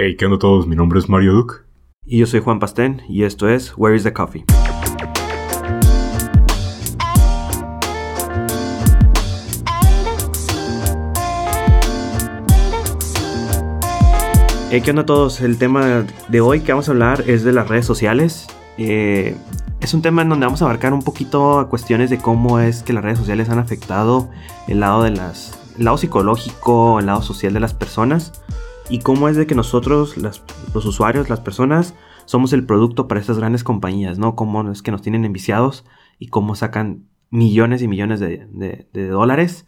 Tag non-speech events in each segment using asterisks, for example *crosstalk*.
Hey, ¿qué onda todos? Mi nombre es Mario Duke. Y yo soy Juan Pastén y esto es Where is the Coffee? Hey, ¿Qué onda todos? El tema de hoy que vamos a hablar es de las redes sociales. Eh, es un tema en donde vamos a abarcar un poquito cuestiones de cómo es que las redes sociales han afectado el lado de las, el lado psicológico, el lado social de las personas y cómo es de que nosotros, los usuarios, las personas, somos el producto para estas grandes compañías, ¿no? Cómo es que nos tienen enviciados y cómo sacan millones y millones de, dólares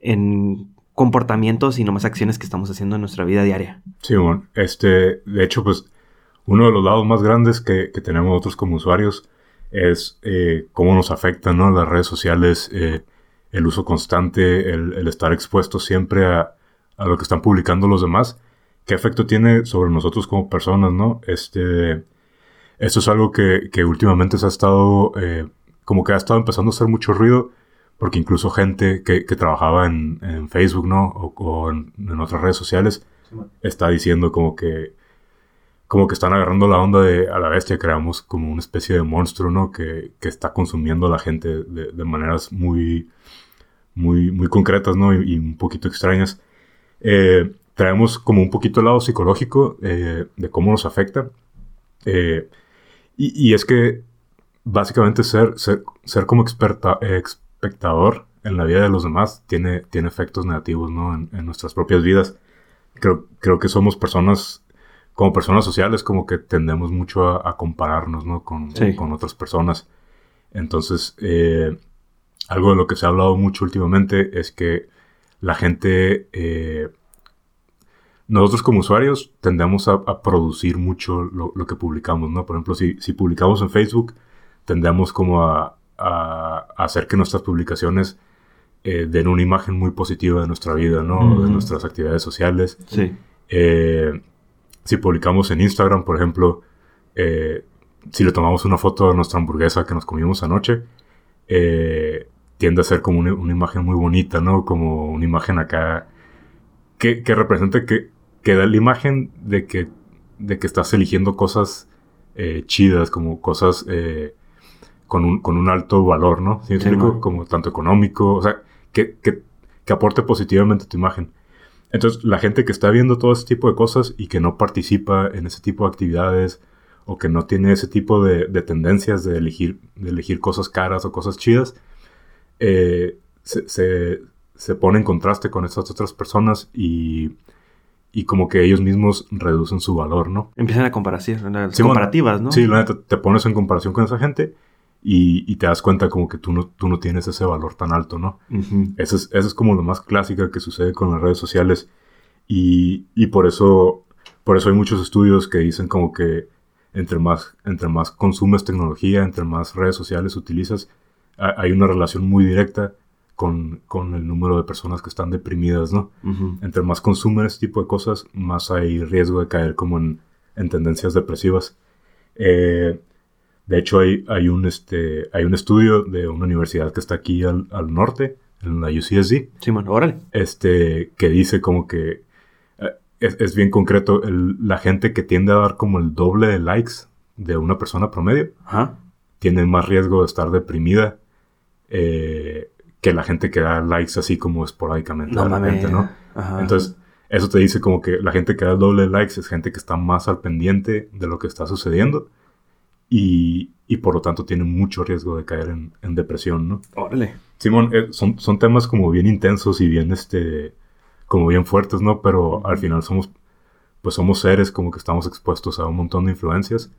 en comportamientos y no más acciones que estamos haciendo en nuestra vida diaria. Sí, bueno, este, de hecho, pues, uno de los lados más grandes que, tenemos nosotros como usuarios es eh, cómo nos afectan, ¿no? Las redes sociales, eh, el uso constante, el, estar expuesto siempre a, lo que están publicando los demás qué efecto tiene sobre nosotros como personas, ¿no? Este, esto es algo que, que últimamente se ha estado, eh, como que ha estado empezando a hacer mucho ruido, porque incluso gente que, que trabajaba en, en, Facebook, ¿no? O, en, otras redes sociales, está diciendo como que, como que están agarrando la onda de a la bestia, creamos como una especie de monstruo, ¿no? Que, que está consumiendo a la gente de, de, maneras muy, muy, muy concretas, ¿no? Y, y un poquito extrañas. Eh, traemos como un poquito el lado psicológico eh, de cómo nos afecta. Eh, y, es que básicamente ser, ser, ser como experta, espectador en la vida de los demás tiene, tiene efectos negativos ¿no? en, nuestras propias vidas. Creo, creo que somos personas, como personas sociales, como que tendemos mucho a, compararnos ¿no? con, con, otras personas. Entonces, eh, algo de lo que se ha hablado mucho últimamente es que la gente nosotros como usuarios tendemos a, producir mucho lo, que publicamos, ¿no? Por ejemplo, si, si publicamos en Facebook, tendemos como a, hacer que nuestras publicaciones eh, den una imagen muy positiva de nuestra vida, ¿no? De nuestras actividades sociales. Sí. Eh, si publicamos en Instagram, por ejemplo, eh, si le tomamos una foto de nuestra hamburguesa que nos comimos anoche, tiende a ser como una, imagen muy bonita, ¿no? Como una imagen acá que, que represente que, que da la imagen de que, de que estás eligiendo cosas eh, chidas, como cosas eh, con, un, con, un, alto valor, ¿no? ¿Sí Como tanto económico, o sea, que, que, que, aporte positivamente a tu imagen. Entonces, la gente que está viendo todo ese tipo de cosas y que no participa en ese tipo de actividades o que no tiene ese tipo de, de tendencias de elegir, de elegir cosas caras o cosas chidas, eh, se, se, se, pone en contraste con estas otras personas y y como que ellos mismos reducen su valor, ¿no? Empiezan a comparación, las comparativas, ¿no? Sí, la neta, te pones en comparación con esa gente y, te das cuenta como que tú no, tú no tienes ese valor tan alto, ¿no? eso, es, eso es como lo más clásico que sucede con las redes sociales y, y por eso por eso hay muchos estudios que dicen como que entre más, entre más consumes tecnología, entre más redes sociales utilizas, hay una relación muy directa con, con, el número de personas que están deprimidas, ¿no? Entre más consumen este tipo de cosas, más hay riesgo de caer como en, en tendencias depresivas. Eh, de hecho, hay, hay, un, este, hay un estudio de una universidad que está aquí al, al norte, en la UCSD. Sí, man, órale. Este, que dice como que eh, es, es, bien concreto, el, la gente que tiende a dar como el doble de likes de una persona promedio, tiene más riesgo de estar deprimida eh, que la gente que da likes así como esporádicamente no, ¿no? Entonces, eso te dice como que la gente que da doble de likes es gente que está más al pendiente de lo que está sucediendo y, y por lo tanto tiene mucho riesgo de caer en, en depresión, ¿no? Órale. Simón, eh, son, son temas como bien intensos y bien, este, como bien fuertes, ¿no? Pero al final somos, pues somos seres como que estamos expuestos a un montón de influencias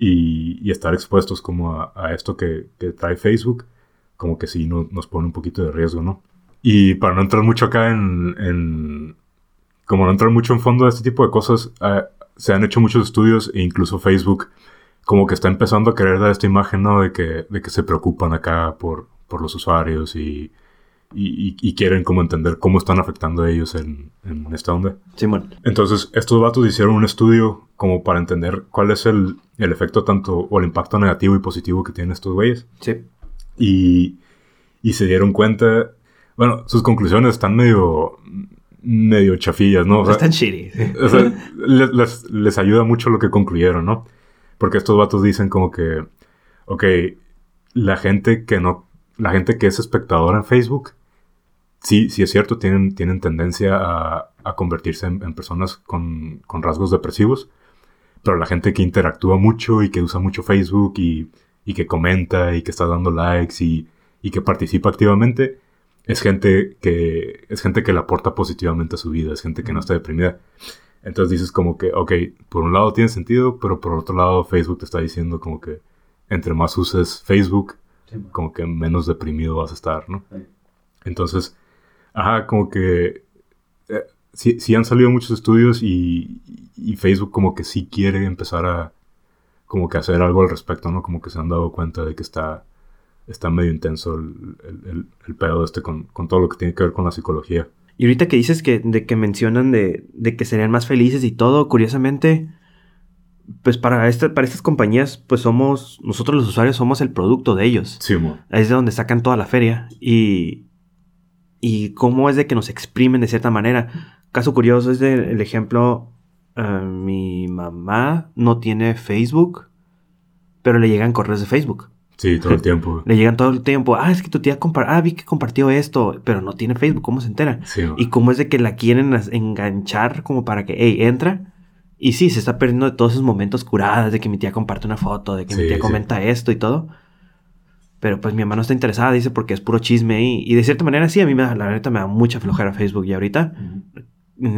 y, y estar expuestos como a, a esto que, que trae Facebook como que sí nos pone un poquito de riesgo, ¿no? Y para no entrar mucho acá en, como no entrar mucho en fondo de este tipo de cosas, eh, se han hecho muchos estudios e incluso Facebook como que está empezando a querer dar esta imagen, ¿no? De que, de que se preocupan acá por, por los usuarios y, y, quieren como entender cómo están afectando a ellos en, en esta onda. Sí, bueno. Entonces, estos vatos hicieron un estudio como para entender cuál es el, el efecto tanto o el impacto negativo y positivo que tienen estos güeyes. Sí. Y, y se dieron cuenta, bueno, sus conclusiones están medio, medio chafillas, ¿no? O sea, Están shitty. o sea, les, les- les ayuda mucho lo que concluyeron, ¿no? Porque estos vatos dicen como que, ok, la gente que no, la gente que es espectadora en Facebook, sí, sí es cierto, tienen, tienen tendencia a, a convertirse en, en personas con, con rasgos depresivos, pero la gente que interactúa mucho y que usa mucho Facebook y, y que comenta y que está dando likes y, y que participa activamente, es gente que, es gente que le aporta positivamente a su vida, es gente que no está deprimida. Entonces dices como que, ok, por un lado tiene sentido, pero por otro lado Facebook te está diciendo como que entre más uses Facebook, como que menos deprimido vas a estar, ¿no? Sí. Entonces, ajá, como que eh, sí, sí han salido muchos estudios y, y Facebook como que sí quiere empezar a como que hacer algo al respecto, ¿no? Como que se han dado cuenta de que está, está medio intenso el, el, el- pedo este con, con todo lo que tiene que ver con la psicología. Y ahorita que dices que, de que mencionan de, de que serían más felices y todo, curiosamente, pues para, esta, para estas compañías, pues somos, nosotros los usuarios somos el producto de ellos. Sí, mo. Es de donde sacan toda la feria. Y, y cómo es de que nos exprimen de cierta manera. Caso curioso es de- el ejemplo, eh, mi mamá no tiene Facebook, pero le llegan correos de Facebook. Sí, todo el tiempo. *laughs* Le llegan todo el tiempo, ah, es que tu tía compa- ah, vi que compartió esto, pero no tiene Facebook, ¿cómo se entera? Sí. Y cómo es de que la quieren enganchar como para que, hey, entra. Y sí, se está perdiendo de todos esos momentos curadas de que mi tía comparte una foto, de que mi tía sí. comenta esto y todo. Pero pues mi mamá no está interesada, dice, porque es puro chisme y, y de cierta manera sí, a mí me da, la neta me da mucha flojera Facebook y ahorita mm,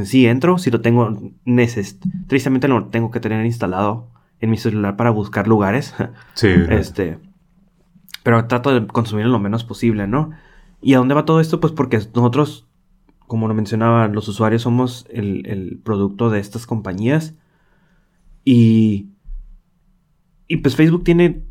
sí entro, sí lo tengo, neces tristemente lo tengo que tener instalado en mi celular para buscar lugares. *laughs* Sí, Este. Pero trato de consumir lo menos posible, ¿no? ¿Y a dónde va todo esto? Pues porque nosotros, como lo mencionaba, los usuarios somos el, el producto de estas compañías. Y. Y pues Facebook tiene.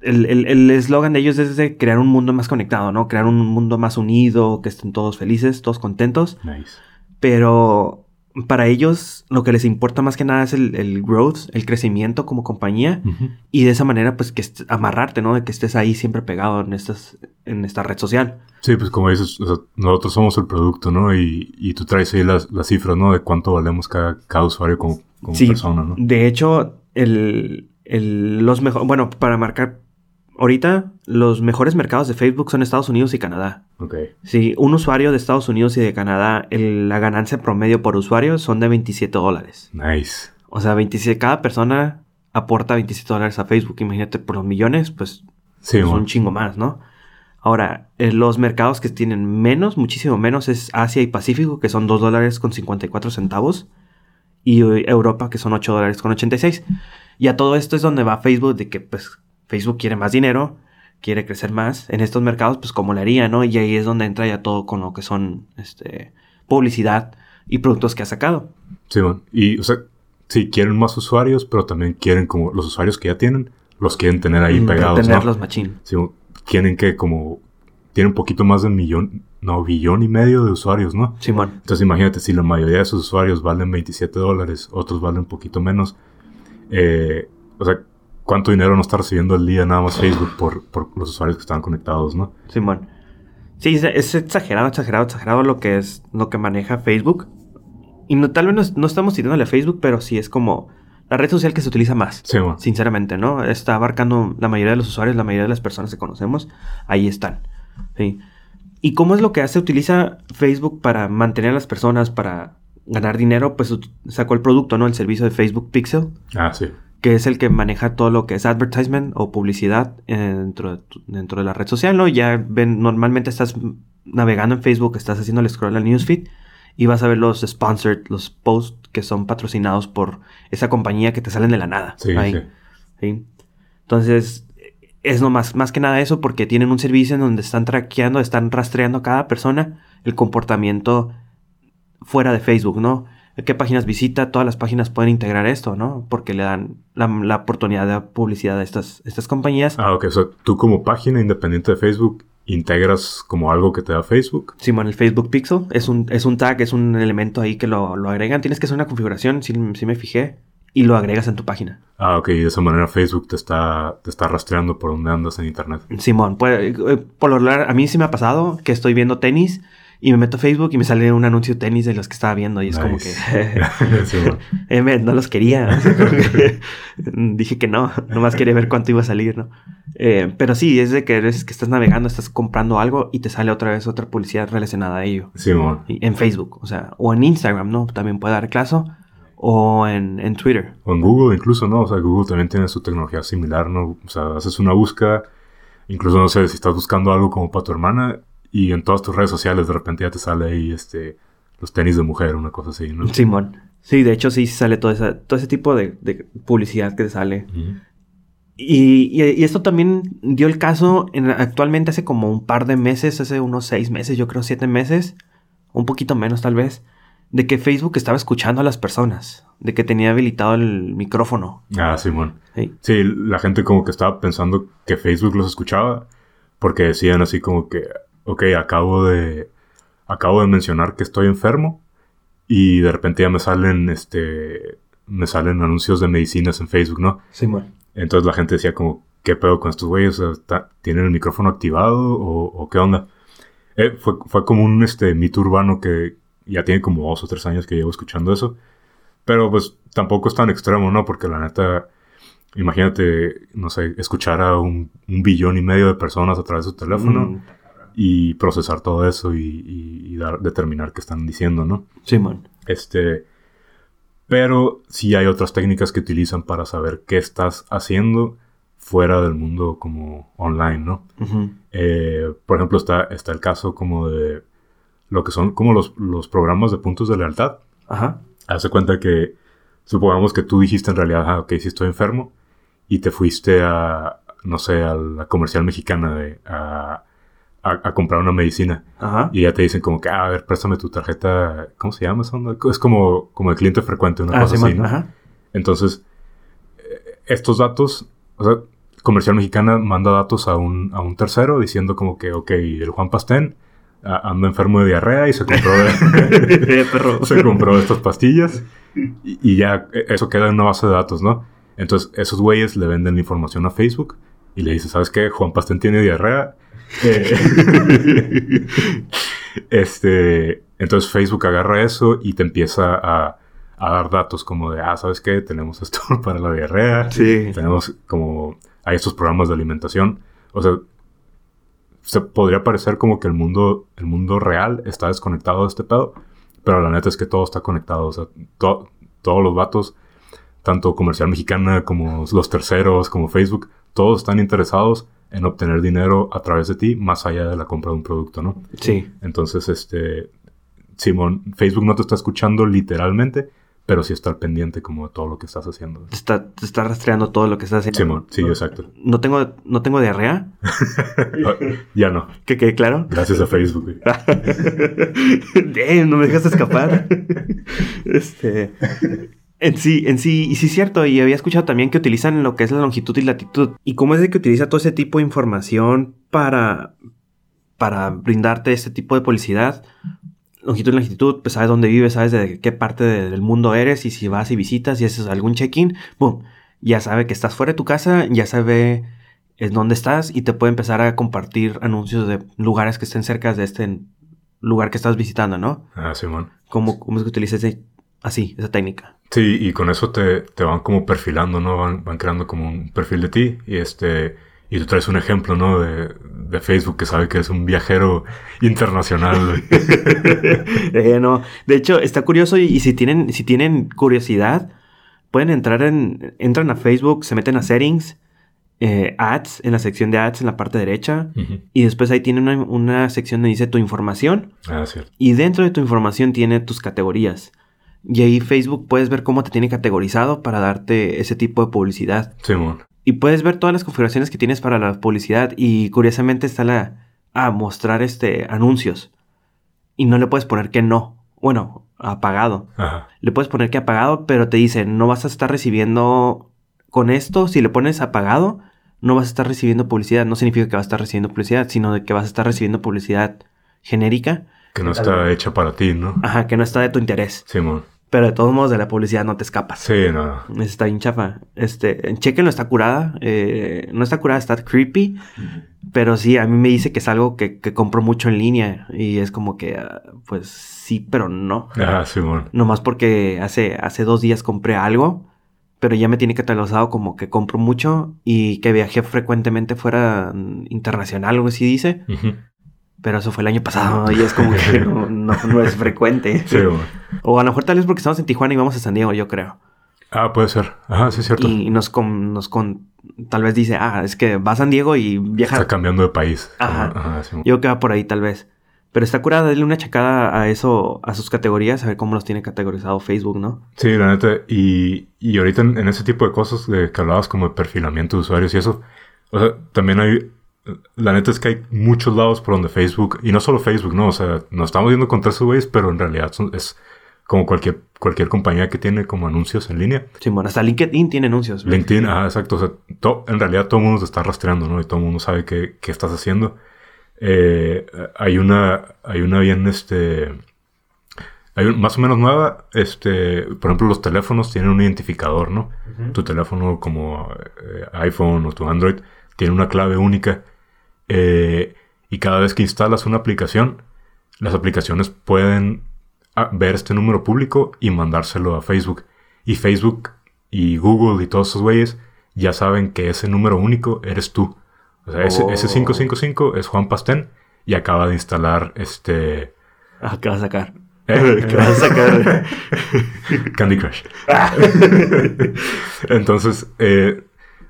El el- el eslogan de ellos es de crear un mundo más conectado, ¿no? Crear un mundo más unido, que estén todos felices, todos contentos. nice. Pero para ellos lo que les importa más que nada es el, el growth, el crecimiento como compañía. Y de esa manera, pues, que amarrarte, ¿no? De que estés ahí siempre pegado en, estas, en esta red social. Sí, pues como dices, o sea, nosotros somos el producto, ¿no? Y, y tú traes ahí las, las cifras, ¿no? De cuánto valemos cada, cada usuario como, como Sí. persona, ¿no? De hecho, el, el- los mejores, bueno, para marcar, ahorita los mejores mercados de Facebook son Estados Unidos y Canadá. Ok. Sí, un usuario de Estados Unidos y de Canadá, el- la ganancia promedio por usuario son de 27 dólares. Nice. O sea, 27, cada persona aporta 27 dólares a Facebook. Imagínate por los millones, pues Sí, es mo. un chingo más, ¿no? Ahora, eh, los mercados que tienen menos, muchísimo menos, es Asia y Pacífico, que son 2 dólares con 54 centavos. Y eh, Europa, que son 8 dólares con 86. Y a todo esto es donde va Facebook, de que pues Facebook quiere más dinero, quiere crecer más. En estos mercados, pues como le haría, ¿no? Y ahí es donde entra ya todo con lo que son este, publicidad y productos que ha sacado. Sí. Y, o sea, sí, quieren más usuarios, pero también quieren como los usuarios que ya tienen, los quieren tener ahí Mm, pegados, Tenerlos ¿no? machín. Sí, quieren que como... Tienen un poquito más de un millón, no, billón y medio de usuarios, ¿no? Simón. Entonces imagínate, si la mayoría de sus usuarios valen 27 dólares, otros valen un poquito menos, eh, o sea, ¿cuánto dinero no está recibiendo al día nada más Facebook por, por los usuarios que están conectados, no? Simón. Sí, es, exagerado, exagerado, exagerado lo que es lo que maneja Facebook. Y no, tal vez no, no estamos tirándole a Facebook, pero sí es como la red social que se utiliza más. Sí, mo. Sinceramente, ¿no? Está abarcando la mayoría de los usuarios, la mayoría de las personas que conocemos. Ahí están. Sí. ¿Y cómo es lo que hace? Utiliza Facebook para mantener a las personas, para ganar dinero. Pues sacó el producto, ¿no? El servicio de Facebook Pixel Ah, sí. Que es el que maneja todo lo que es advertisement o publicidad eh, dentro de, dentro de la red social, ¿no? Ya ven, normalmente estás navegando en Facebook, estás haciendo el scroll al newsfeed y vas a ver los sponsored, los posts que son patrocinados por esa compañía que te salen de la nada. Sí, ahí, sí. ¿sí? Entonces, es no más, más que nada eso porque tienen un servicio en donde están traqueando, están rastreando a cada persona el comportamiento fuera de Facebook, ¿no? ¿Qué páginas visita? Todas las páginas pueden integrar esto, ¿no? Porque le dan la, la oportunidad de publicidad a estas, estas compañías. Ah, ok. O sea, tú como página independiente de Facebook integras como algo que te da Facebook. Simón, el Facebook Pixel es un, es un tag, es un elemento ahí que lo, lo agregan. Tienes que hacer una configuración, si, si me fijé, y lo agregas en tu página. Ah, ok. Y de esa manera Facebook te está, te está rastreando por donde andas en internet. Simón, pues, eh, por lo a mí sí me ha pasado que estoy viendo tenis Y me meto a Facebook y me sale un anuncio de tenis de los que estaba viendo. Y es como que. *laughs* sí, *laughs* eh, no los quería. *laughs* dije que no. Nomás quería ver cuánto iba a salir, ¿no? Eh, pero sí, es de que eres que estás navegando, estás comprando algo y te sale otra vez otra publicidad relacionada a ello. Sí, bueno. En Facebook, o sea, o en Instagram, ¿no? También puede dar caso. O en, en Twitter. O en Google incluso, ¿no? O sea, Google también tiene su tecnología similar, ¿no? O sea, haces una búsqueda, incluso, no sé, si estás buscando algo como para tu hermana y en todas tus redes sociales de repente ya te sale ahí este los tenis de mujer, una cosa así, ¿no? Simón. Sí, de hecho sí sale todo, esa, todo ese tipo de, publicidad que te sale. y, y, esto también dio el caso en, actualmente hace como un par de meses, hace unos seis meses, yo creo siete meses, un poquito menos tal vez, de que Facebook estaba escuchando a las personas, de que tenía habilitado el micrófono. Ah, Simón. Sí. sí, la gente como que estaba pensando que Facebook los escuchaba porque decían así como que ok, acabo de, acabo de mencionar que estoy enfermo y de repente ya me salen, este, me salen anuncios de medicinas en Facebook, ¿no? Sí, bueno. Entonces la gente decía como, ¿qué pedo con estos güeyes? ¿Tienen el micrófono activado o, qué onda? Eh, fue, fue, como un este, mito urbano que ya tiene como dos o tres años que llevo escuchando eso. Pero pues tampoco es tan extremo, ¿no? Porque la neta, imagínate, no sé, escuchar a un, billón y medio de personas a través de su teléfono. Mm y procesar todo eso y, dar, determinar qué están diciendo, ¿no? Sí, man. Este, pero sí hay otras técnicas que utilizan para saber qué estás haciendo fuera del mundo como online, ¿no? Eh, por ejemplo, está, está el caso como de lo que son como los, los programas de puntos de lealtad. Ajá. Hace cuenta que supongamos que tú dijiste en realidad, ah, ok, sí estoy enfermo, y te fuiste a, no sé, a la comercial mexicana de, a, a, comprar una medicina. Y ya te dicen como que, ah, a ver, préstame tu tarjeta, ¿cómo se llama? Es como, como el cliente frecuente, una ah, cosa así, ¿no? Entonces, eh, estos datos, o sea, Comercial Mexicana manda datos a un, a un tercero diciendo como que, ok, el Juan Pastén anda enfermo de diarrea y se compró, *laughs* *laughs* se compró estas pastillas y, y, ya e, eso queda en una base de datos, ¿no? Entonces, esos güeyes le venden la información a Facebook y le dicen, ¿sabes qué? Juan Pastén tiene diarrea eh, *laughs* este, entonces Facebook agarra eso y te empieza a, dar datos como de, ah, ¿sabes qué? Tenemos esto *laughs* para la diarrea. Sí. Tenemos como, hay estos programas de alimentación. O sea, se podría parecer como que el mundo, el mundo real está desconectado de este pedo, pero la neta es que todo está conectado. O sea, todos los datos, tanto comercial mexicana como los terceros, como Facebook, todos están interesados en obtener dinero a través de ti, más allá de la compra de un producto, ¿no? Sí. Entonces, este, Simón, Facebook no te está escuchando literalmente, pero sí está al pendiente como de todo lo que estás haciendo. Te está, te está rastreando todo lo que estás haciendo. Simón, sí, exacto. ¿No tengo, no tengo diarrea? *laughs* ya no. ¿Que quede claro? Gracias a Facebook. *laughs* no me dejas escapar. *laughs* este... En sí, en sí, y sí es cierto, y había escuchado también que utilizan lo que es la longitud y latitud. ¿Y cómo es de que utiliza todo ese tipo de información para, para brindarte este tipo de publicidad? Longitud y latitud, pues sabes dónde vives, sabes de qué parte del mundo eres, y si vas y visitas y haces algún check-in, boom, ya sabe que estás fuera de tu casa, ya sabe en dónde estás y te puede empezar a compartir anuncios de lugares que estén cerca de este lugar que estás visitando, ¿no? Ah, sí, man. ¿Cómo, cómo es que utilizas así, esa técnica? Sí, y con eso te, te van como perfilando, ¿no? Van, van, creando como un perfil de ti y este... Y tú traes un ejemplo, ¿no? De, de Facebook que sabe que es un viajero internacional. *laughs* eh, no. De hecho, está curioso y, si, tienen, si tienen curiosidad, pueden entrar en... Entran a Facebook, se meten a settings, eh, ads, en la sección de ads en la parte derecha. Y después ahí tiene una, una, sección donde dice tu información. Ah, cierto. Y dentro de tu información tiene tus categorías. Y ahí Facebook puedes ver cómo te tiene categorizado para darte ese tipo de publicidad. Sí, Y puedes ver todas las configuraciones que tienes para la publicidad. Y curiosamente está la. a mostrar este anuncios. Y no le puedes poner que no. Bueno, apagado. Ajá. Le puedes poner que apagado, pero te dice, no vas a estar recibiendo. Con esto, si le pones apagado, no vas a estar recibiendo publicidad. No significa que vas a estar recibiendo publicidad, sino de que vas a estar recibiendo publicidad genérica. Que no está hecha para ti, ¿no? Ajá, que no está de tu interés. Sí, pero de todos modos, de la publicidad no te escapas. Sí, no. Está bien chafa. Este, chequenlo, está curada. Eh, no está curada, está creepy. Pero sí, a mí me dice que es algo que, que compro mucho en línea y es como que, ah, pues sí, pero no. Ah, sí, bueno. Nomás porque hace, hace dos días compré algo, pero ya me tiene catalogado como que compro mucho y que viajé frecuentemente fuera internacional, algo así dice. Ujú. Pero eso fue el año pasado *laughs* y es como que no, no- no es frecuente. *laughs* Sí, bueno. O a lo mejor tal vez porque estamos en Tijuana y vamos a San Diego, yo creo. Ah, puede ser. Ajá, sí es cierto. Y nos con, nos con, tal vez dice, ah, es que va a San Diego y viaja. Está cambiando de país. Ajá. Ajá, sí. Yo queda por ahí tal vez. Pero está curada darle una checada a eso, a sus categorías, a ver cómo los tiene categorizado Facebook, ¿no? Sí, la neta. Y, y ahorita en, en ese tipo de cosas de que hablabas como de perfilamiento de usuarios y eso. O sea, también hay. La neta es que hay muchos lados por donde Facebook. Y no solo Facebook, ¿no? O sea, nos estamos viendo contra esos güeyes, pero en realidad son- es como cualquier, cualquier compañía que tiene como anuncios en línea. Sí, bueno, hasta LinkedIn tiene anuncios. LinkedIn, ajá, exacto. O sea, to- en realidad todo el mundo te está rastreando, ¿no? Y todo el mundo sabe qué, qué estás haciendo. Eh, hay una, hay una bien, este, hay un- más o menos nueva, este, por ejemplo, los teléfonos tienen un identificador, ¿no? Tu teléfono como eh, iPhone o tu Android tiene una clave única. Eh, y cada vez que instalas una aplicación, las aplicaciones pueden ah, ver este número público y mandárselo a Facebook. Y Facebook y Google y todos esos güeyes ya saben que ese número único eres tú. O sea, ese, Oh. ese 555 es Juan Pastén y acaba de instalar este Ah, ¿qué vas a sacar? ¿Eh? ¿Qué vas a sacar? *laughs* Candy Crush. *laughs* Entonces, eh,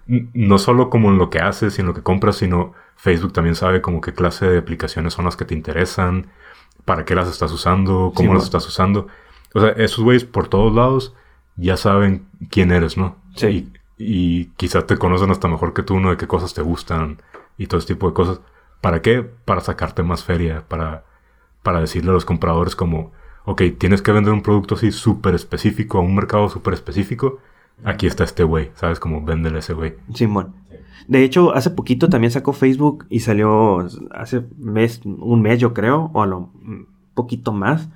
no solo como en lo que haces y en lo que compras, sino Facebook también sabe como qué clase de aplicaciones son las que te interesan, para qué las estás usando, cómo Sí, las estás usando. O sea, esos güeyes por todos lados ya saben quién eres, ¿no? Sí. Y, y quizás te conocen hasta mejor que tú, ¿no? De qué cosas te gustan y todo ese tipo de cosas. ¿Para qué? Para sacarte más feria, para, para decirle a los compradores como, ok, tienes que vender un producto así súper específico a un mercado súper específico. Aquí está este güey, ¿sabes? Como véndele a ese güey. Simón. De hecho, hace poquito también sacó Facebook y salió hace mes, un mes yo creo, o a lo un poquito más,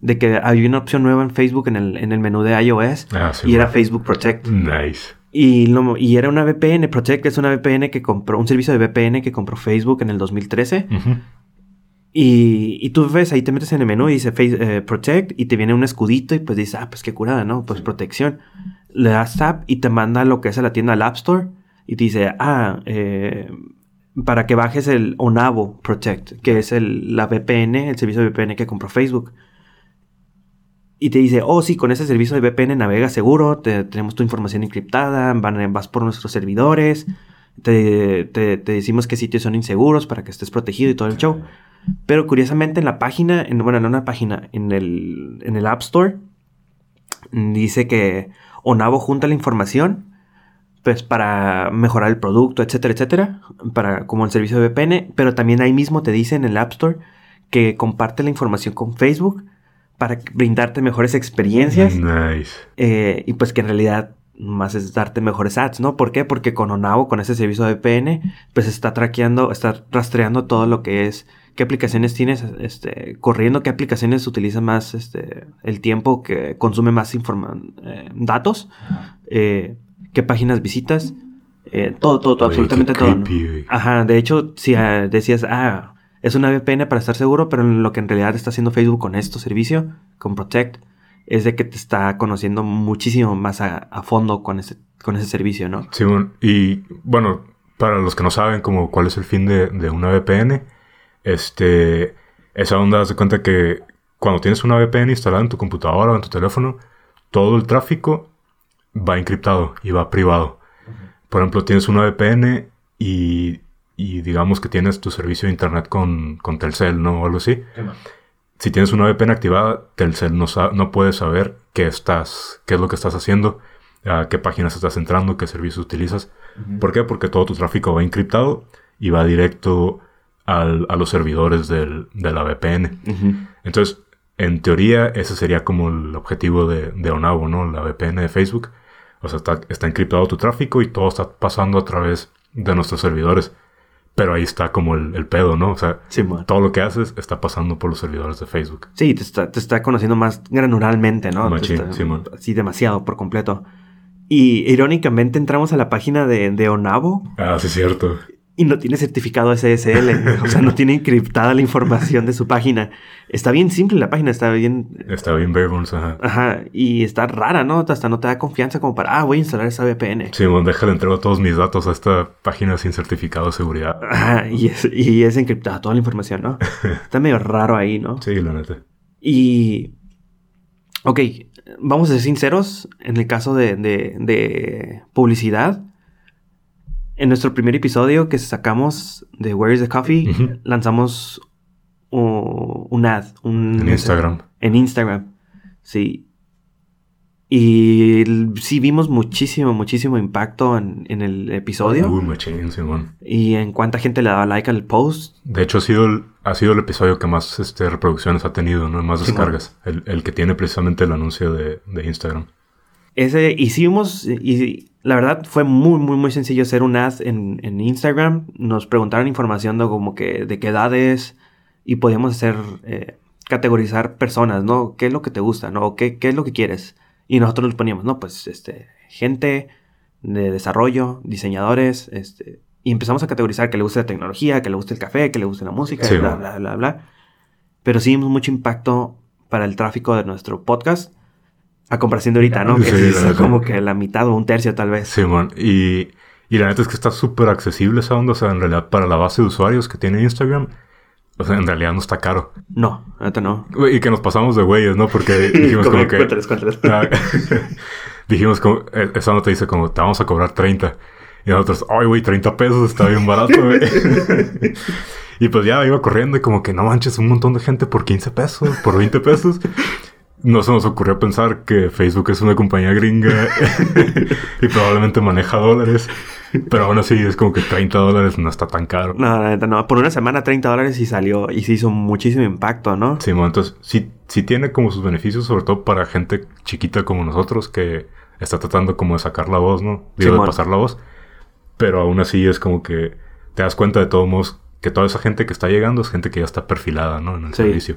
de que había una opción nueva en Facebook en el, en el menú de iOS Ah, sí, y era. Facebook Protect. Nice. Y, lo- y era una VPN, Protect es una VPN que compró, un servicio de VPN que compró Facebook en el 2013. Ujú. Y, y tú ves, ahí te metes en el menú y dice Face- eh, Protect y te viene un escudito y pues dices, ah, pues qué curada, ¿no? Pues protección. Le das tap y te manda lo que es a la tienda al App Store y te dice, ah, eh, para que bajes el Onavo Protect, que es el, la VPN, el servicio de VPN que compró Facebook. Y te dice, oh, sí, con ese servicio de VPN navegas seguro, te- tenemos tu información encriptada, van- vas por nuestros servidores, te, te- te decimos qué sitios son inseguros para que estés protegido y todo el show. Pero curiosamente en la página, en, bueno, no en la página, en el, en el App Store, dice que Onavo junta la información pues para mejorar el producto, etcétera, etcétera, para como el servicio de VPN, pero también ahí mismo te dice en el App Store que comparte la información con Facebook para brindarte mejores experiencias Nice. eh, y pues que en realidad más es darte mejores ads, ¿no? ¿Por qué? Porque con Onavo, con ese servicio de VPN, pues está traqueando, está rastreando todo lo que es, qué aplicaciones tienes, este, corriendo, qué aplicaciones utilizan más, este, el tiempo que consume más informa eh, datos, eh, qué páginas visitas, eh, todo, todo, todo, Oye, absolutamente todo. Ajá, de hecho, si ah, decías, ah, es una VPN para estar seguro, pero lo que en realidad está haciendo Facebook con este servicio, con Protect, es de que te está conociendo muchísimo más a, a fondo con ese, con ese servicio, ¿no? Simón, y bueno, para los que no saben como cuál es el fin de, de una VPN, este, esa onda de cuenta que cuando tienes una VPN instalada en tu computadora o en tu teléfono, todo el tráfico va encriptado y va privado. Por ejemplo, tienes una VPN y, y digamos que tienes tu servicio de internet con, con Telcel, ¿no? O algo así. Si tienes una VPN activada, Telcel no, no puede saber qué estás, qué es lo que estás haciendo, a qué páginas estás entrando, qué servicios utilizas. ¿Por qué? Porque todo tu tráfico va encriptado y va directo al- a los servidores del- de la VPN. Entonces, en teoría, ese sería como el objetivo de, de Onavo, ¿no? La VPN de Facebook. O sea, está, está encriptado tu tráfico y todo está pasando a través de nuestros servidores. Pero ahí está como el, el pedo, ¿no? O sea, todo lo que haces está pasando por los servidores de Facebook. Sí, te está, te está conociendo más granularmente, ¿no? Machín, está-. Así demasiado, por completo. Y irónicamente entramos a la página de, de Onavo Ah, sí, cierto. Y no tiene certificado SSL. *laughs* o sea, no tiene encriptada la información de su página. Está bien simple la página, está bien. Está bien bare ajá. Ajá, y está rara, ¿no? Hasta no te da confianza como para, ah, voy a instalar esa VPN. Sí, bueno, déjale entrego todos mis datos a esta página sin certificado de seguridad. Ajá, y es, y es encriptada toda la información, ¿no? *laughs* está medio raro ahí, ¿no? Sí, la neta. Y. Ok, vamos a ser sinceros. En el caso de, de, de publicidad en nuestro primer episodio que sacamos de Where is the Coffee, lanzamos un ad. en Instagram. En Instagram, sí. Y sí vimos muchísimo, muchísimo impacto en, el episodio. Uy, machín, Simón. Y en cuánta gente le daba like al post. De hecho, ha sido el, ha sido el episodio que más este, reproducciones ha tenido, ¿no? Más descargas. El, que tiene precisamente el anuncio de, de Instagram. Ese, hicimos, y la verdad fue muy, muy, muy sencillo hacer un ad en, Instagram. Nos preguntaron información de como que de qué edades y podíamos hacer, eh, categorizar personas, ¿no? ¿Qué es lo que te gusta, ¿no? ¿Qué, ¿Qué es lo que quieres? Y nosotros nos poníamos, ¿no? Pues, este, gente de desarrollo, diseñadores, este, y empezamos a categorizar que le gusta la tecnología, que le gusta el café, que le gusta la música, bla, bla, bla, bla. Pero sí mucho impacto para el tráfico de nuestro podcast a comparación de ahorita, ¿no? Que es como que la mitad o un tercio tal vez. Sí, man. Y, y la neta es que está súper accesible esa onda. O sea, en realidad para la base de usuarios que tiene Instagram, o sea, en realidad no está caro. No, ahorita no. Y que nos pasamos de güeyes, ¿no? Porque *laughs* dijimos como que... Cuéntales, cuéntales. *laughs* Ah, *laughs* dijimos como... Eh, esa nota dice como, te vamos a cobrar 30. Y nosotros, ay, güey, 30 pesos está bien barato, güey. y pues ya iba corriendo y como que no manches un montón de gente por 15 pesos, por 20 pesos no se nos ocurrió pensar que Facebook es una compañía gringa *laughs* y probablemente maneja dólares. Pero aún así es como que 30 dólares no está tan caro. No, la neta no. Por una semana 30 dólares y salió y se hizo muchísimo impacto, ¿no? Sí, bueno, entonces sí, sí tiene como sus beneficios, sobre todo para gente chiquita como nosotros que está tratando como de sacar la voz, ¿no? Digo, de pasar la voz. Pero aún así es como que te das cuenta de todos modos que toda esa gente que está llegando es gente que ya está perfilada, ¿no? En el servicio.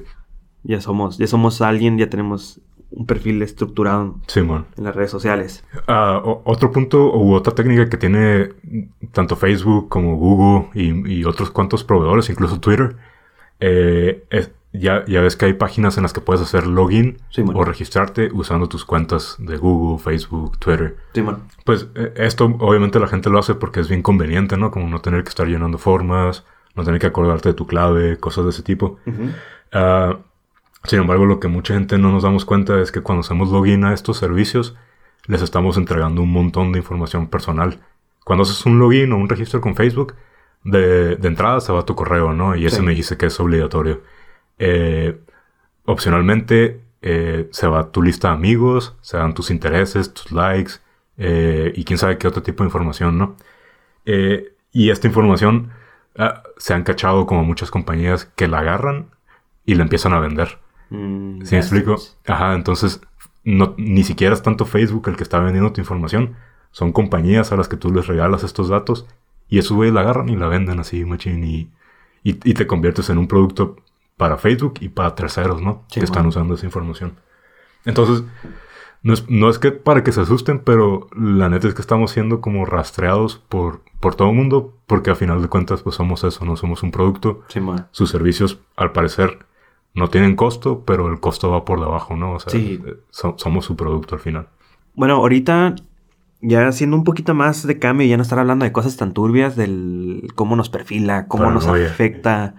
Ya somos, ya somos alguien, ya tenemos un perfil estructurado en las redes sociales. Ah, otro punto u otra técnica que tiene tanto Facebook como Google y, otros cuantos proveedores, incluso Twitter, eh, ya, ya ves que hay páginas en las que puedes hacer login o registrarte usando tus cuentas de Google, Facebook, Twitter. Pues eh, esto obviamente la gente lo hace porque es bien conveniente, ¿no? Como no tener que estar llenando formas, no tener que acordarte de tu clave, cosas de ese tipo. Sin embargo, lo que mucha gente no nos damos cuenta es que cuando hacemos login a estos servicios, les estamos entregando un montón de información personal. Cuando haces un login o un registro con Facebook, de, entrada se va a tu correo, ¿no? Y ese me dice que es obligatorio. Eh, opcionalmente, eh, se va tu lista de amigos, se dan tus intereses, tus likes eh, y quién sabe qué otro tipo de información, ¿no? y esta información ah, se han cachado como muchas compañías que la agarran y la empiezan a vender. Mm, ¿Sí me explico? Ajá, entonces no, ni siquiera es tanto Facebook el que está vendiendo tu información. Son compañías a las que tú les regalas estos datos y eso, güey, la agarran y la venden así, machine, y, y, te conviertes en un producto para Facebook y para terceros, ¿no? que están usando esa información. Entonces, no es, no es, que para que se asusten, pero la neta es que estamos siendo como rastreados por, por todo el mundo, porque a final de cuentas, pues somos eso, no somos un producto. Sus servicios, al parecer, no tienen costo, pero el costo va por debajo, ¿no? O sea, eh, somos su producto al final. Bueno, ahorita ya haciendo un poquito más de cambio, ya no estar hablando de cosas tan turbias, del cómo nos perfila, cómo nos afecta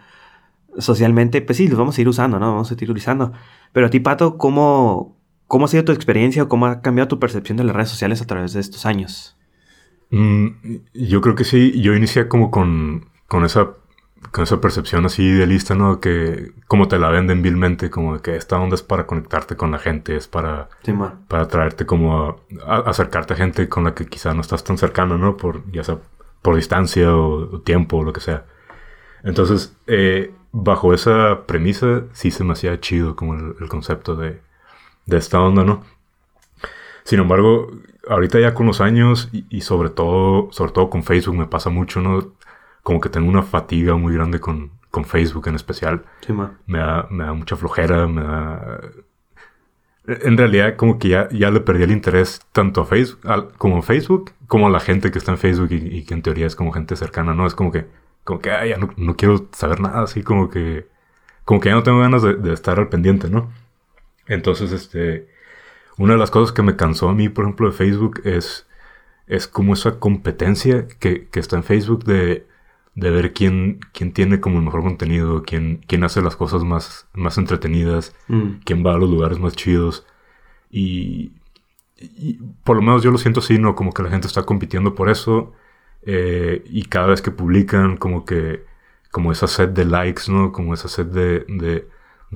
socialmente, pues sí, los vamos a ir usando, ¿no? Vamos a ir utilizando. Pero a ti, Pato, ¿cómo, cómo ha sido tu experiencia o cómo ha cambiado tu percepción de las redes sociales a través de estos años? Mm, yo creo que sí. Yo inicié como con, con esa con esa percepción así idealista, ¿no? Que como te la venden vilmente, como que esta onda es para conectarte con la gente, es para, para traerte como a, acercarte a gente con la que quizá no estás tan cercano, ¿no? Por, ya sea por distancia o, tiempo o lo que sea. Entonces, eh, bajo esa premisa, sí se me hacía chido como el, concepto de, de esta onda, ¿no? Sin embargo, ahorita ya con los años y, y, sobre todo, sobre todo con Facebook me pasa mucho, ¿no? Como que tengo una fatiga muy grande con, con Facebook en especial. Sí, me, da, me da mucha flojera, me da... en realidad como que ya, ya le perdí el interés tanto a Facebook, como Facebook, como a la gente que está en Facebook y, que en teoría es como gente cercana, ¿no? Es como que, como que ya no, quiero saber nada, así como que, como que ya no tengo ganas de, estar al pendiente, ¿no? Entonces, este, una de las cosas que me cansó a mí, por ejemplo, de Facebook es, es como esa competencia que, que está en Facebook de, de ver quién, quién tiene como el mejor contenido, quién, quién hace las cosas más, más entretenidas, mm. quién va a los lugares más chidos. Y, por lo menos yo lo siento así, ¿no? Como que la gente está compitiendo por eso. Eh, y cada vez que publican, como que, como esa sed de likes, ¿no? Como esa sed de, de,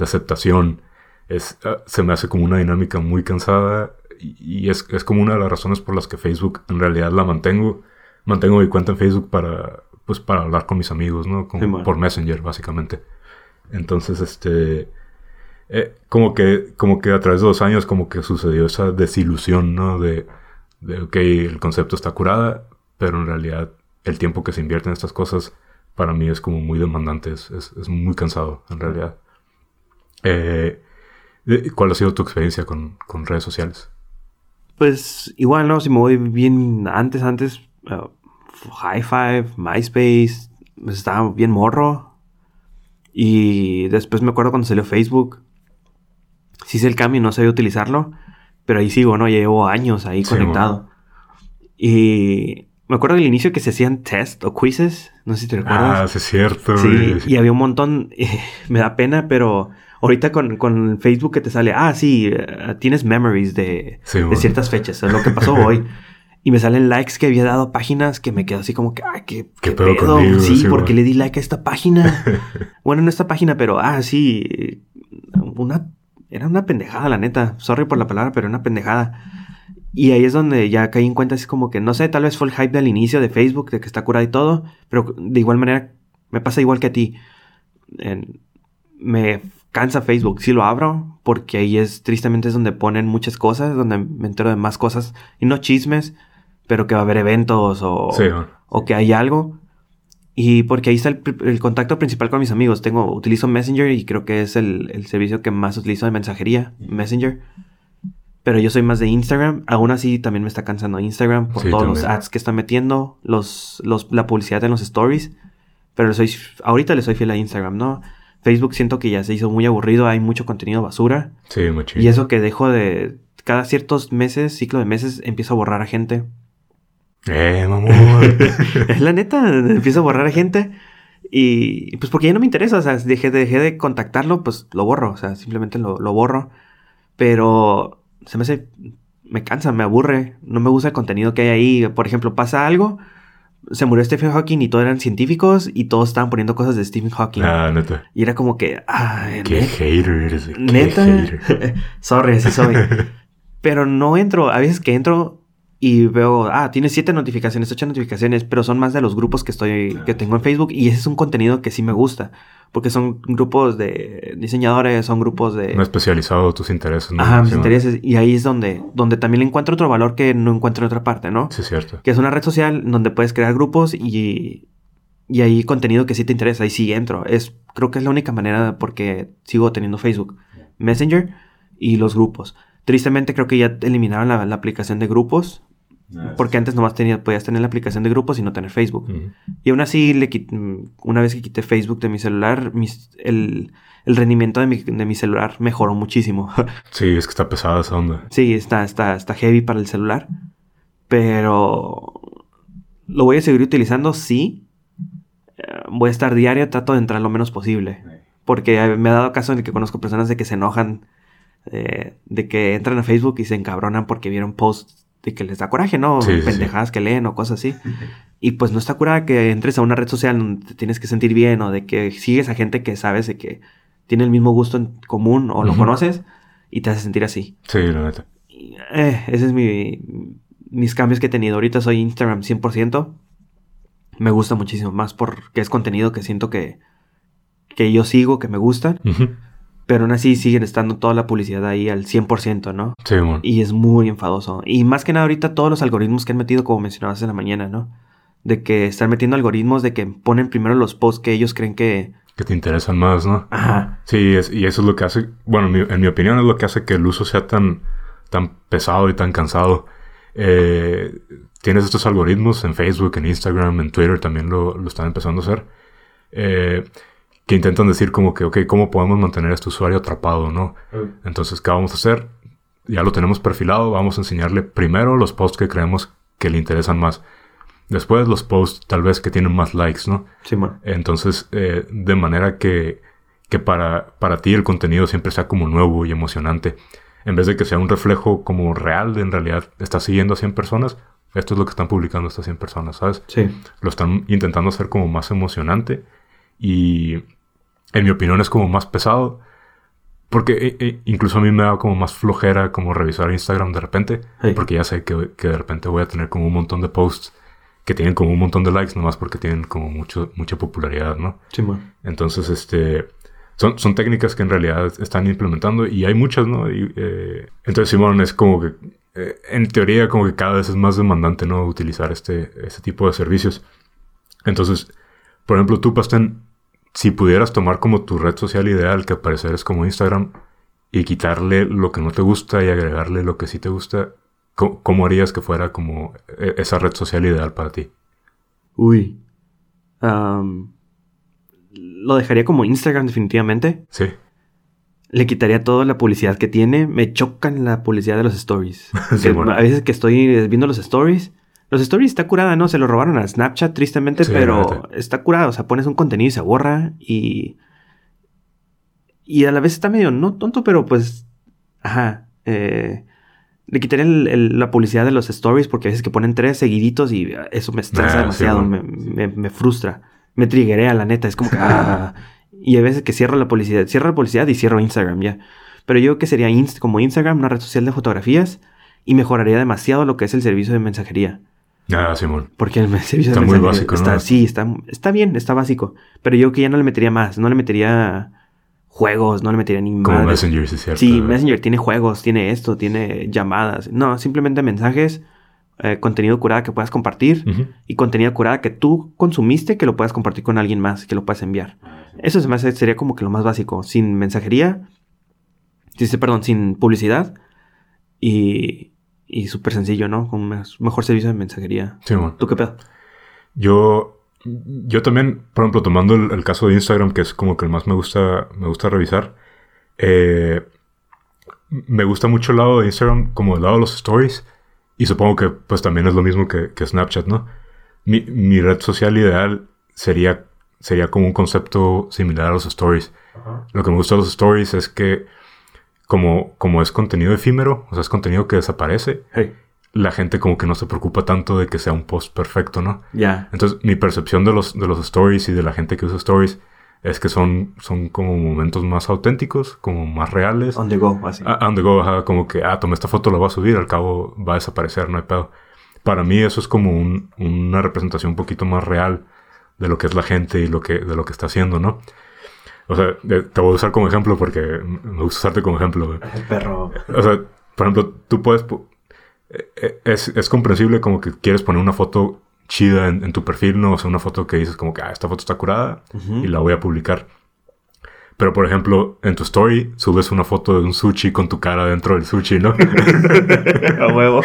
aceptación. Es, ah, se me hace como una dinámica muy cansada. Y, es, es como una de las razones por las que Facebook en realidad la mantengo. Mantengo mi cuenta en Facebook para, pues para hablar con mis amigos, ¿no? por Messenger, básicamente. Entonces, este, eh, como que, como que a través de dos años, como que sucedió esa desilusión, ¿no? De, de, ok, el concepto está curada, pero en realidad el tiempo que se invierte en estas cosas, para mí es como muy demandante, es, es, muy cansado, en realidad. Eh, ¿Cuál ha sido tu experiencia con, con, redes sociales? Pues igual, ¿no? Si me voy bien antes, antes, eh, High Five, MySpace, pues, estaba bien morro. Y después me acuerdo cuando salió Facebook. Sí hice el cambio y no sabía utilizarlo. Pero ahí sigo, ¿no? Llevo años ahí conectado. Y me acuerdo del inicio que se hacían test o quizzes. No sé si te recuerdas. Ah, sí, es cierto. Sí, y había un montón. *laughs* me da pena, pero ahorita con, con, Facebook que te sale, ah, sí, eh, tienes memories de, de ciertas fechas. Es lo que pasó hoy. *laughs* Y me salen likes que había dado páginas que me quedo así como que, ah, qué, qué, pedo. sí, porque le di like a esta página. *laughs* bueno, no esta página, pero, ah, sí. Una, era una pendejada, la neta. Sorry por la palabra, pero una pendejada. Y ahí es donde ya caí en cuenta, así como que, no sé, tal vez fue el hype del inicio de Facebook, de que está curado y todo, pero de igual manera me pasa igual que a ti. me cansa Facebook, sí lo abro, porque ahí es, tristemente es donde ponen muchas cosas, donde me entero de más cosas, y no chismes, pero que va a haber eventos o, o que hay algo. Y porque ahí está el, contacto principal con mis amigos. Tengo, utilizo Messenger y creo que es el, servicio que más utilizo de mensajería, Messenger. Pero yo soy más de Instagram. Aún así también me está cansando Instagram por todos los ads que están metiendo, los, los, la publicidad en los stories. Pero soy, ahorita le soy fiel a Instagram, ¿no? Facebook siento que ya se hizo muy aburrido, hay mucho contenido basura. Sí, mucho. Y eso que dejo de... Cada ciertos meses, ciclo de meses, empiezo a borrar a gente eh, mamón. *laughs* es la neta, empiezo a borrar a gente. Y pues porque ya no me interesa, o sea, dejé, dejé de contactarlo, pues lo borro, o sea, simplemente lo, lo borro. Pero se me hace, me cansa, me aburre, no me gusta el contenido que hay ahí. Por ejemplo, pasa algo, se murió Stephen Hawking y todos eran científicos y todos estaban poniendo cosas de Stephen Hawking. Ah, neta. Y era como que, ah, qué hater eres, neta. *laughs* Sorry, sí soy. *laughs* Pero no entro, a veces que entro y veo, ah, tiene siete notificaciones, ocho notificaciones, pero son más de los grupos que estoy, que tengo en Facebook y ese es un contenido que sí me gusta, porque son grupos de diseñadores, son grupos de... No especializado tus intereses, ¿no? Ajá, mis intereses, y ahí es donde, donde también encuentro otro valor que no encuentro en otra parte, ¿no? Sí, es cierto. Que es una red social donde puedes crear grupos y, y hay contenido que sí te interesa y sí entro. Es, creo que es la única manera porque sigo teniendo Facebook, Messenger y los grupos. Tristemente creo que ya eliminaron la, la aplicación de grupos porque antes nomás tenías, podías tener la aplicación de grupos y no tener Facebook. Y aún así, le una vez que quité Facebook de mi celular, el, rendimiento de mi, celular mejoró muchísimo. *laughs* sí, es que está pesada esa onda. Sí, está, está, está heavy para el celular. Pero lo voy a seguir utilizando, sí. Eh, voy a estar diario, trato de entrar lo menos posible. Porque me ha dado caso en el que conozco personas de que se enojan, eh, de que entran a Facebook y se encabronan porque vieron posts de que les da coraje, ¿no? Pendejadas que leen o cosas así. Y pues no está curada que entres a una red social donde te tienes que sentir bien o de que sigues a gente que sabes de que tiene el mismo gusto en común o lo conoces y te hace sentir así. Sí, la neta. eh, ese es mi, mis cambios que he tenido. Ahorita soy Instagram 100%. Me gusta muchísimo más porque es contenido que siento que, que yo sigo, que me gusta. Pero aún así siguen estando toda la publicidad ahí al 100%, ¿no? Sí, bueno. Y es muy enfadoso. Y más que nada ahorita todos los algoritmos que han metido, como mencionabas en la mañana, ¿no? De que están metiendo algoritmos de que ponen primero los posts que ellos creen que... que te interesan más, ¿no? Ajá. Sí, es- y eso es lo que hace, bueno, en mi, en mi opinión es lo que hace que el uso sea tan, tan pesado y tan cansado. Eh, tienes estos algoritmos en Facebook, en Instagram, en Twitter también lo, lo están empezando a hacer. eh, que intentan decir como que, ok, ¿cómo podemos mantener a este usuario atrapado, no? Entonces, ¿qué vamos a hacer? Ya lo tenemos perfilado, vamos a enseñarle primero los posts que creemos que le interesan más. Después los posts tal vez que tienen más likes, ¿no? Simón. Entonces, eh, de manera que, que para, para ti el contenido siempre sea como nuevo y emocionante. En vez de que sea un reflejo como real, de en realidad estás siguiendo a 100 personas, esto es lo que están publicando estas 100 personas, ¿sabes? Sí. Lo están intentando hacer como más emocionante y en mi opinión es como más pesado. Porque eh, eh, incluso a mí me da como más flojera como revisar Instagram de repente. Sí. Porque ya sé que, que de repente voy a tener como un montón de posts que tienen como un montón de likes nomás porque tienen como mucho, mucha popularidad, ¿no? Simón. Entonces, este... Son, son técnicas que en realidad están implementando y hay muchas, ¿no? Y, eh, entonces, Simón, es como que... eh, en teoría, como que cada vez es más demandante, ¿no? Utilizar este, este tipo de servicios. Entonces, por ejemplo, tú, Pastén, si pudieras tomar como tu red social ideal, que al parecer es como Instagram, y quitarle lo que no te gusta y agregarle lo que sí te gusta, ¿cómo, cómo harías que fuera como eh, esa red social ideal para ti? Uy. Lo dejaría como Instagram definitivamente. Sí. Le quitaría toda la publicidad que tiene. Me chocan la publicidad de los stories. *laughs* Sí, bueno. A veces que estoy viendo los stories. Los stories está curada, ¿no? Se lo robaron a Snapchat tristemente, Sí, pero está curada. O sea, pones un contenido y se borra y... Y a la vez está medio, no tonto, pero pues... Ajá. eh, le el- el- la publicidad de los stories porque a veces que ponen tres seguiditos y ah, eso me estresa sí, demasiado, bueno. me, me- me frustra. Me triguea, la neta. Es como que... ah, y a veces que cierro la publicidad. Cierro la publicidad y cierro Instagram ya. Pero yo creo que sería Inst- como Instagram, una red social de fotografías. Y mejoraría demasiado lo que es el servicio de mensajería. Ah, Simón. Porque el servicio Está de muy mensajería básico, está, ¿no? Sí, está, está bien, está básico. Pero yo que ya no le metería más. No le metería juegos, no le metería ni Como madres. Messenger, sí, es cierto. Sí, Messenger tiene juegos, tiene esto, tiene llamadas. No, simplemente mensajes, eh, contenido curada que puedas compartir y contenido curada que tú consumiste que lo puedas compartir con alguien más, que lo puedas enviar. Eso se me hace, sería como que lo más básico. Sin mensajería, perdón, sin publicidad y, y súper sencillo, ¿no? Con mejor servicio de mensajería. Simón. ¿Tú qué pedo? Yo, yo también, por ejemplo, tomando el, el caso de Instagram, que es como que el más me gusta, me gusta revisar, eh, me gusta mucho el lado de Instagram como el lado de los stories, y supongo que pues también es lo mismo que, que Snapchat, ¿no? Mi, mi red social ideal sería, sería como un concepto similar a los stories. Lo que me gusta de los stories es que como, como es contenido efímero, o sea, es contenido que desaparece, Hey. la gente como que no se preocupa tanto de que sea un post perfecto, ¿no? Ya. Entonces, mi percepción de los, de los stories y de la gente que usa stories es que son, son como momentos más auténticos, como más reales. On the go, así. Ah, on the go, ajá, como que, ah, tomé esta foto, la voy a subir, al cabo va a desaparecer, no hay pedo. Para mí eso es como un- una representación un poquito más real de lo que es la gente y lo que, de lo que está haciendo, ¿no? O sea, eh, te voy a usar como ejemplo porque me gusta usarte como ejemplo. El perro. O sea, por ejemplo, tú puedes... pu- eh, eh, Es, es comprensible como que quieres poner una foto chida en, en tu perfil, ¿no? O sea, una foto que dices como que, ah, esta foto está curada y la voy a publicar. Pero, por ejemplo, en tu story subes una foto de un sushi con tu cara dentro del sushi, ¿no? *laughs* A huevo.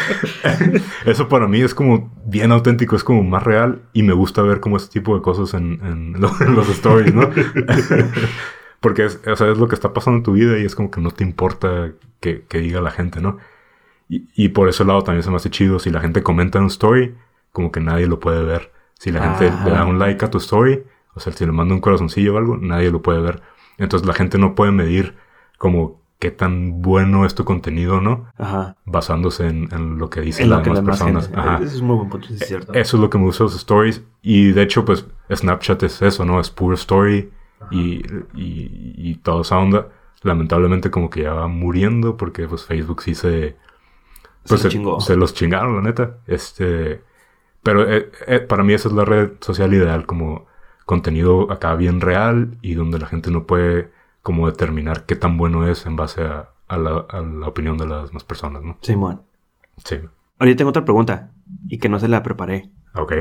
*laughs* Eso para mí es como bien auténtico, es como más real y me gusta ver como este tipo de cosas en, en *laughs* lo- en los stories, ¿no? Porque es, o sea, es lo que está pasando en tu vida y es como que no te importa que, que diga la gente, ¿no? Y, y por ese lado también se me hace chido. Si la gente comenta en un story, como que nadie lo puede ver. Si la gente Ajá. le da un like a tu story, o sea, si le manda un corazoncillo o algo, nadie lo puede ver. Entonces la gente no puede medir como qué tan bueno es tu contenido, ¿no? Ajá. Basándose en, en lo que dicen En lo las que demás personas. gente. Ajá. Ese es muy buen punto, es cierto. Eso es lo que me gusta de los stories. Y de hecho, pues Snapchat es eso, ¿no? Es pure story y, y, y toda esa onda. Lamentablemente como que ya va muriendo porque pues Facebook sí se... Pues Se chingó. se los chingaron, la neta. Este... Pero eh, eh, para mí esa es la red social ideal, como contenido acá bien real y donde la gente no puede como determinar qué tan bueno es en base a, a la, a la opinión de las demás personas, ¿no? Simón. Sí. Ahorita tengo otra pregunta y que no se la preparé. Ok.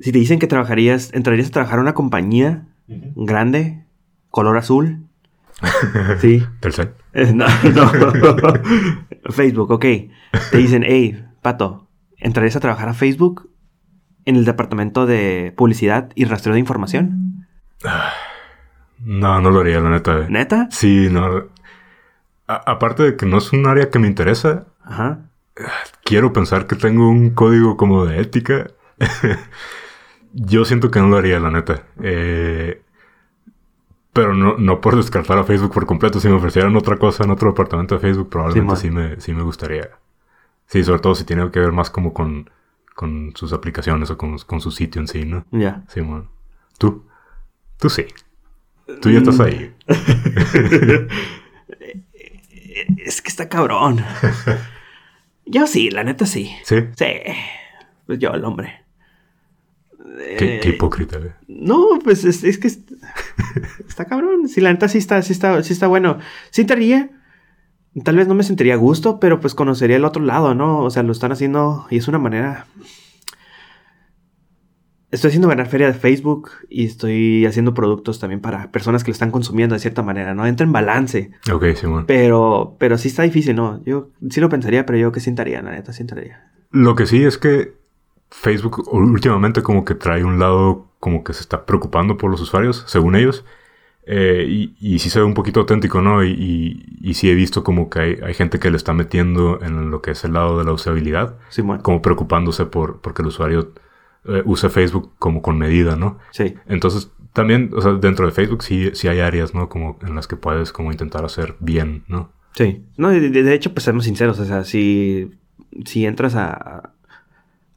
Si te dicen que trabajarías, entrarías a trabajar a una compañía grande, color azul. *laughs* sí. Telcel. Eh, No, *laughs* no. Facebook, ok. Te dicen, hey, Pato, ¿entrarías a trabajar a Facebook en el departamento de publicidad y rastreo de información? No, no lo haría, la neta. ¿Neta? Sí, no. A- aparte de que no es un área que me interesa, Ajá. quiero pensar que tengo un código como de ética. *laughs* Yo siento que no lo haría, la neta. Eh, pero no, no por descartar a Facebook por completo. Si me ofrecieran otra cosa en otro departamento de Facebook, probablemente sí, me, sí me gustaría. Sí, sobre todo si tiene que ver más como con, con sus aplicaciones o con, con su sitio en sí, ¿no? Ya. Sí, bueno. ¿Tú? Tú sí. Tú ya estás ahí. *laughs* Es que está cabrón. *laughs* Yo sí, la neta sí. ¿Sí? Sí. Pues yo, el hombre. Qué, qué Eh, hipócrita, eh. No, pues es, es que es- *laughs* está cabrón. Sí, la neta sí está, sí está, sí está bueno. Sí te haría. Tal vez no me sentiría gusto, pero pues conocería el otro lado, ¿no? O sea, lo están haciendo y es una manera. Estoy haciendo ganar feria de Facebook y estoy haciendo productos también para personas que lo están consumiendo de cierta manera, ¿no? Entra en balance. Ok, Simón. Pero, pero sí está difícil, ¿no? Yo sí lo pensaría, pero yo que sentaría, la neta, sentaría. Lo que sí es que Facebook últimamente como que trae un lado como que se está preocupando por los usuarios, según ellos. Eh, y, y sí se ve un poquito auténtico, ¿no? Y, y, y sí he visto como que hay, hay gente que le está metiendo en lo que es el lado de la usabilidad, Simón. como preocupándose por porque el usuario eh, use Facebook como con medida, ¿no? Sí. Entonces, también, o sea, dentro de Facebook sí, sí hay áreas, ¿no? Como en las que puedes como intentar hacer bien, ¿no? Sí. No, de- de hecho, pues seamos sinceros, o sea, si, si entras a,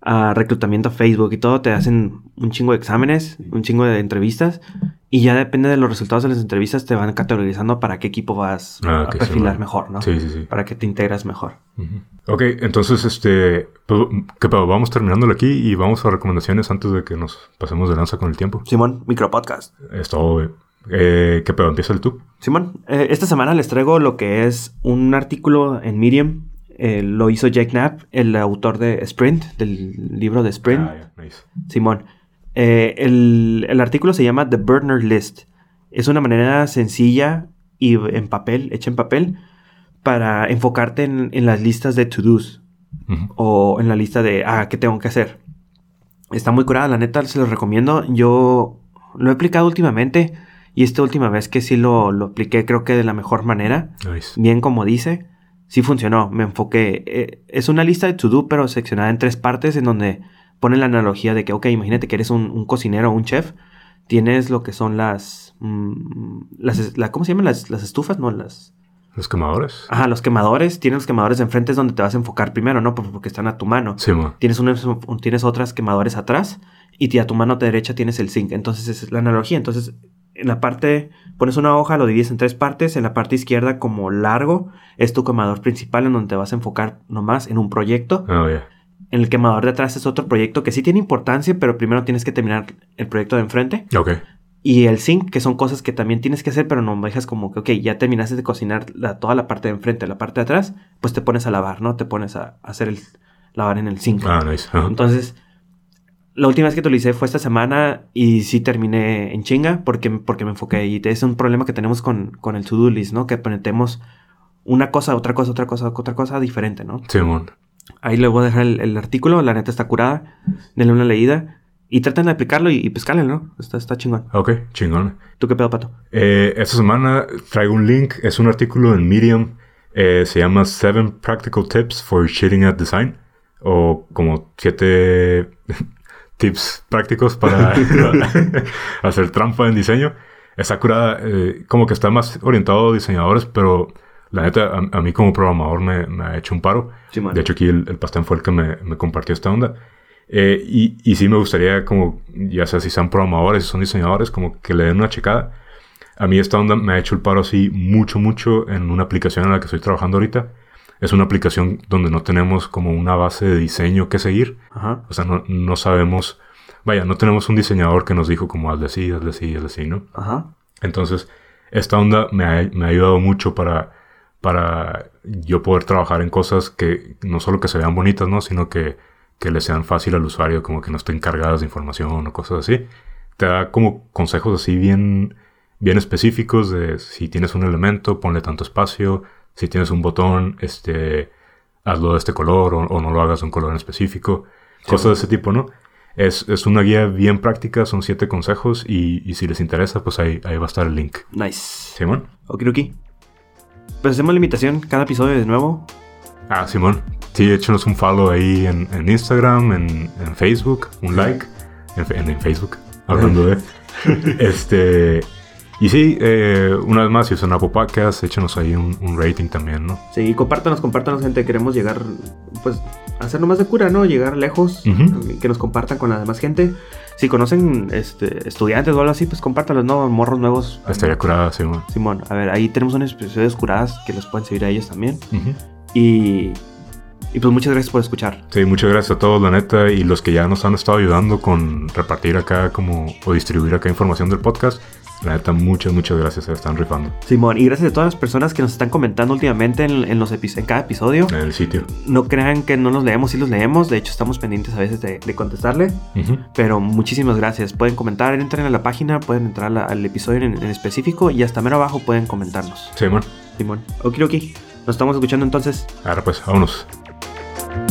a reclutamiento a Facebook y todo, te hacen un chingo de exámenes, un chingo de entrevistas, y ya depende de los resultados de las entrevistas, te van categorizando para qué equipo vas Ah, a sí, perfilar bueno. mejor, ¿no? Sí, sí, sí. Para que te integras mejor. Ujú. Ok, entonces, este, pues, ¿qué pedo? Vamos terminándolo aquí y vamos a recomendaciones antes de que nos pasemos de lanza con el tiempo. Simón, micropodcast. Es todo. Eh, ¿Qué pedo? Empieza el tú. Simón, eh, esta semana les traigo lo que es un artículo en Medium. Eh, lo hizo Jack Knapp, el autor de Sprint, del libro de Sprint. Ah, nice. Simón. Eh, el, el artículo se llama The Burner List. Es una manera sencilla y en papel, hecha en papel, para enfocarte en, en las listas de to-dos o en la lista de, ah, ¿qué tengo que hacer? Está muy curada, la neta, se los recomiendo. Yo lo he aplicado últimamente y esta última vez que sí lo, lo apliqué creo que de la mejor manera, Nice. bien como dice, sí funcionó, me enfoqué. Eh, es una lista de to-do pero seccionada en tres partes en donde pone la analogía de que, ok, imagínate que eres un, un cocinero o un chef, tienes lo que son las, mm, las, la- ¿cómo se llaman? Las, las estufas, no, las... ¿Los quemadores? Ajá, los quemadores, tienes los quemadores de enfrente es donde te vas a enfocar primero, ¿no? Por- Porque están a tu mano. Sí. Tienes, unos- un- tienes otras quemadores atrás y a tu mano derecha tienes el zinc. Entonces esa es la analogía. Entonces en la parte, pones una hoja, lo divides en tres partes. En la parte izquierda como largo es tu quemador principal en donde te vas a enfocar nomás en un proyecto. Oh, ya. En el quemador de atrás es otro proyecto que sí tiene importancia, pero primero tienes que terminar el proyecto de enfrente. Ok. Y el zinc, que son cosas que también tienes que hacer, pero no dejas como que, ok, ya terminaste de cocinar la- toda la parte de enfrente, la parte de atrás, pues te pones a lavar, ¿no? Te pones a, a hacer el lavar en el zinc. Ah, nice. Entonces, la última vez que utilicé fue esta semana y sí terminé en chinga porque, porque me enfoqué. Y es un problema que tenemos con, con el to-do list, ¿no? Que ponemos una cosa, otra cosa, otra cosa, otra cosa diferente, ¿no? Sí, mon. Ahí les voy a dejar el, el artículo, la neta está curada. Denle una leída y traten de aplicarlo y, y pues ¿no? Está, está chingón. Ok, chingón. ¿Tú qué pedo, pato? Eh, esta semana traigo un link. Es un artículo en Medium. Eh, se llama Seven Practical Tips for Cheating at Design. O como siete tips prácticos para *laughs* *laughs* hacer trampa en diseño. Está curada. eh, como que está más orientado a diseñadores, pero la neta, a, a mí como programador me, me ha hecho un paro. Sí. De hecho, aquí el, el Pastén fue el que me, me compartió esta onda. Eh, y, y sí me gustaría, como, ya sea si sean programadores, si son diseñadores, como que le den una checada. A mí esta onda me ha hecho el paro así mucho, mucho en una aplicación en la que estoy trabajando ahorita. Es una aplicación donde no tenemos como una base de diseño que seguir. Ajá. O sea, no, no sabemos, vaya, no tenemos un diseñador que nos dijo como hazle así, hazle así, hazle así, ¿no? Ajá. Entonces, esta onda me ha, me ha ayudado mucho para, para yo poder trabajar en cosas que no solo que se vean bonitas, ¿no? Sino que, que le sean fácil al usuario, como que no estén cargadas de información o cosas así. te da como consejos así bien, bien específicos de si tienes un elemento, ponle tanto espacio, si tienes un botón, este, hazlo de este color o, no lo hagas de un color en específico, cosas de ese tipo, ¿no? Es, es, una guía bien práctica, son siete consejos y, y si les interesa, pues ahí, ahí, va a estar el link. Nice. Simón. Ok, Pues hacemos la invitación cada episodio de nuevo. Ah, Simón. Sí, échenos un follow ahí en, en Instagram, en, en, Facebook, un like en, en Facebook, hablando de... *laughs* este... Y sí, eh, una vez más, si usan Apple Podcast, échenos ahí un, un, rating también, ¿no? Sí, compártanos, compártanos, gente. Queremos llegar, pues, a hacerlo más de cura, ¿no? Llegar lejos, que nos compartan con la demás gente. Si conocen este, estudiantes o algo así, pues compártanos, ¿no? Morros nuevos. Estaría curada, Simón. Simón, a ver, ahí tenemos unas episodios curadas que los pueden seguir a ellos también. Y y pues muchas gracias por escuchar. Sí, muchas gracias a todos, la neta, y los que ya nos han estado ayudando con repartir acá como o distribuir acá información del podcast. La neta, muchas, muchas gracias, se están rifando. Simón, y gracias a todas las personas que nos están comentando últimamente en, los en cada episodio. En el sitio. No crean que no los leemos, sí los leemos. De hecho, estamos pendientes a veces de, contestarle. Pero muchísimas gracias. Pueden comentar, entren a la página, pueden entrar al episodio en, específico y hasta mero abajo pueden comentarnos. Simón. Simón. Okidoki. Nos estamos escuchando entonces. Ahora pues, vámonos. Bye.